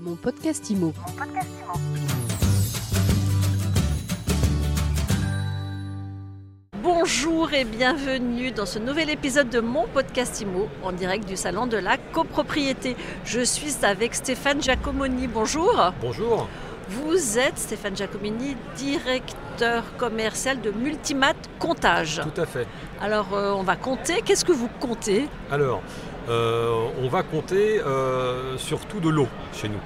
Mon podcast IMO. Bonjour et bienvenue dans ce nouvel épisode de mon podcast IMO en direct du salon de la copropriété. Je suis avec Stéphane Giacomoni. Bonjour. Bonjour. Vous êtes Stéphane Giacomini, directeur commercial de Multimat Comptage. Tout à fait. Alors euh, on va compter. Qu'est-ce que vous comptez? Alors, on va compter euh, surtout de l'eau chez nous.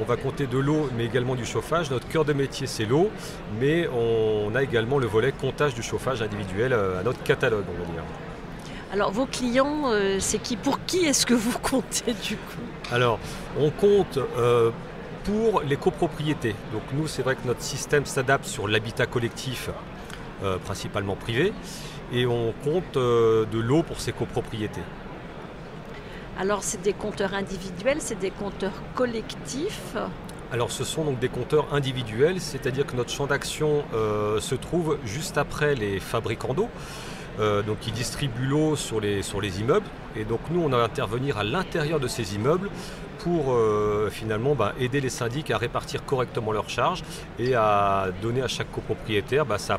On va compter de l'eau, mais également du chauffage. Notre cœur de métier, c'est l'eau, mais on a également le volet comptage du chauffage individuel euh, à notre catalogue, on va dire. Alors vos clients, euh, c'est qui? Pour qui est-ce que vous comptez du coup? Alors, on compte euh, pour les copropriétés. Donc nous, c'est vrai que notre système s'adapte sur l'habitat collectif, euh, principalement privé, et on compte euh, de l'eau pour ces copropriétés. Alors c'est des compteurs individuels, c'est des compteurs collectifs. Alors ce sont donc des compteurs individuels, c'est-à-dire que notre champ d'action euh, se trouve juste après les fabricants d'eau, euh, donc qui distribuent l'eau sur les, sur les immeubles. Et donc nous, on va intervenir à l'intérieur de ces immeubles pour euh, finalement bah, aider les syndics à répartir correctement leurs charges et à donner à chaque copropriétaire bah, sa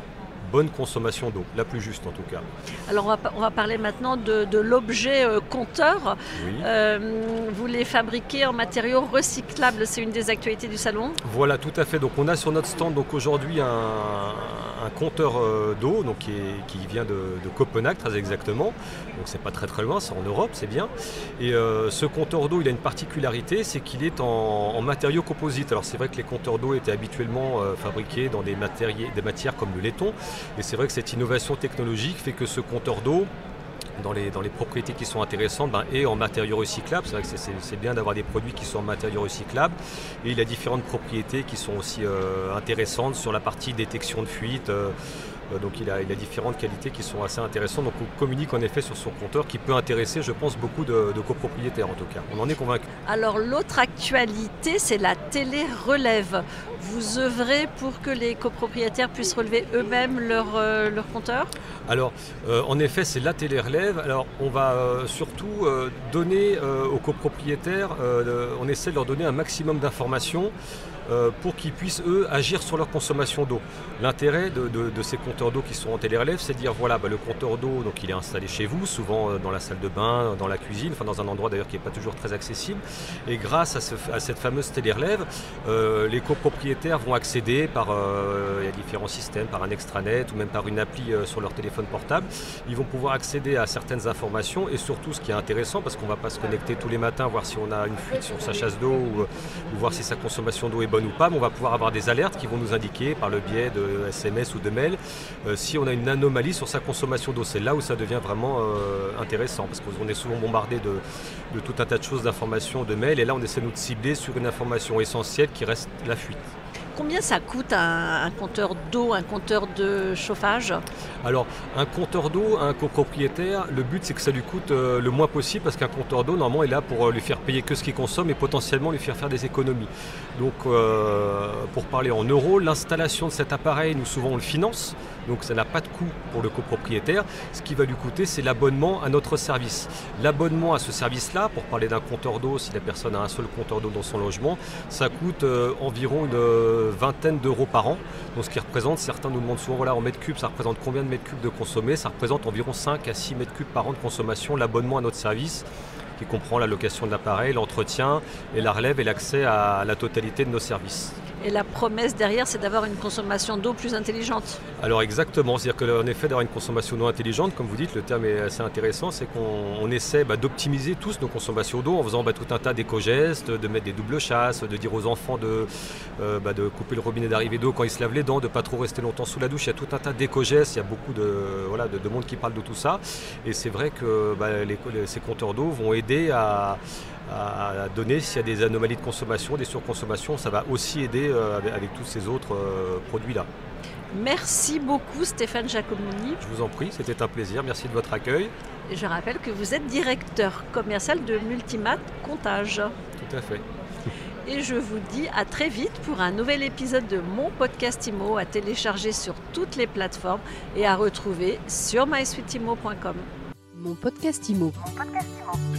bonne consommation d'eau, la plus juste en tout cas. Alors on va, pa- on va parler maintenant de, de l'objet euh, compteur. Oui. Euh, vous les fabriquez en matériaux recyclables, c'est une des actualités du salon? Voilà, tout à fait. Donc on a sur notre stand donc aujourd'hui un, un compteur euh, d'eau qui, vient de, Copenhague très exactement. Donc c'est pas très très loin, c'est en Europe, c'est bien. Et euh, ce compteur d'eau, il a une particularité, c'est qu'il est en, matériaux composites. Alors c'est vrai que les compteurs d'eau étaient habituellement euh, fabriqués dans des, des matières comme le laiton. Et c'est vrai que cette innovation technologique fait que ce compteur d'eau dans les, dans les propriétés qui sont intéressantes ben, est en matériaux recyclables. C'est vrai que c'est- bien d'avoir des produits qui sont en matériaux recyclables. Et il a différentes propriétés qui sont aussi euh, intéressantes sur la partie détection de fuite. euh, donc il a, il a différentes qualités qui sont assez intéressantes. Donc on communique en effet sur son compteur qui peut intéresser, je pense, beaucoup de, de copropriétaires en tout cas. On en est convaincu. Alors l'autre actualité, c'est la télé-relève. Vous œuvrez pour que les copropriétaires puissent relever eux-mêmes leur, euh, leur compteur? Alors, euh, en effet, c'est la télé-relève. Alors, on va euh, surtout euh, donner euh, aux copropriétaires, euh, on essaie de leur donner un maximum d'informations euh, pour qu'ils puissent, eux, agir sur leur consommation d'eau. L'intérêt de, de- de ces compteurs d'eau qui sont en télé-relève, c'est dire, voilà, bah, le compteur d'eau, donc il est installé chez vous, souvent euh, dans la salle de bain, dans la cuisine, enfin dans un endroit d'ailleurs qui n'est pas toujours très accessible. Et grâce à, ce- à cette fameuse télé-relève, euh, les copropriétaires vont accéder par, euh, différents systèmes, par un extranet ou même par une appli euh, sur leur téléphone portable. Ils vont pouvoir accéder à certaines informations et surtout ce qui est intéressant, parce qu'on ne va pas se connecter tous les matins, voir si on a une fuite sur sa chasse d'eau ou, ou voir si sa consommation d'eau est bonne ou pas, mais on va pouvoir avoir des alertes qui vont nous indiquer par le biais de SMS ou de mail euh, si on a une anomalie sur sa consommation d'eau. C'est là où ça devient vraiment euh, intéressant, parce qu'on est souvent bombardé de, tout un tas de choses, d'informations, de mails, et là on essaie nous de cibler sur une information essentielle qui reste la fuite. Combien ça coûte un, compteur d'eau, un compteur de chauffage? Alors, un compteur d'eau un copropriétaire, le but c'est que ça lui coûte euh, le moins possible parce qu'un compteur d'eau, normalement, est là pour euh, lui faire payer que ce qu'il consomme et potentiellement lui faire faire des économies. Donc, euh, pour parler en euros, l'installation de cet appareil, nous souvent on le finance, donc ça n'a pas de coût pour le copropriétaire. Ce qui va lui coûter, c'est l'abonnement à notre service. L'abonnement à ce service-là, pour parler d'un compteur d'eau, si la personne a un seul compteur d'eau dans son logement, ça coûte environ une vingtaine d'euros par an. Donc ce qui représente, certains nous demandent souvent, voilà, en mètres cubes, ça représente combien de mètres cubes de consommé Ça représente environ 5 à 6 mètres cubes par an de consommation, l'abonnement à notre service qui comprend la location de l'appareil, l'entretien et la relève et l'accès à la totalité de nos services. Et la promesse derrière, c'est d'avoir une consommation d'eau plus intelligente. Alors exactement, c'est-à-dire qu'en effet d'avoir une consommation d'eau intelligente, comme vous dites, le terme est assez intéressant, c'est qu'on on essaie bah, d'optimiser tous nos consommations d'eau en faisant bah, tout un tas d'éco-gestes, de mettre des doubles chasses, de dire aux enfants de, euh, bah, couper le robinet d'arrivée d'eau quand ils se lavent les dents, de pas trop rester longtemps sous la douche. Il y a tout un tas d'éco-gestes, il y a beaucoup de, monde qui parle de tout ça. Et c'est vrai que ces compteurs d'eau vont aider à, donner s'il y a des anomalies de consommation, des surconsommations. Ça va aussi aider avec, avec tous ces autres euh, produits-là. Merci beaucoup Stéphane Giacomini. Je vous en prie, c'était un plaisir. Merci de votre accueil. Je rappelle que vous êtes directeur commercial de Multimat Comptage. Tout à fait. Et je vous dis à très vite pour un nouvel épisode de mon podcast IMO à télécharger sur toutes les plateformes et à retrouver sur mysweetimo.com. Mon podcast IMO. Mon podcast Imo.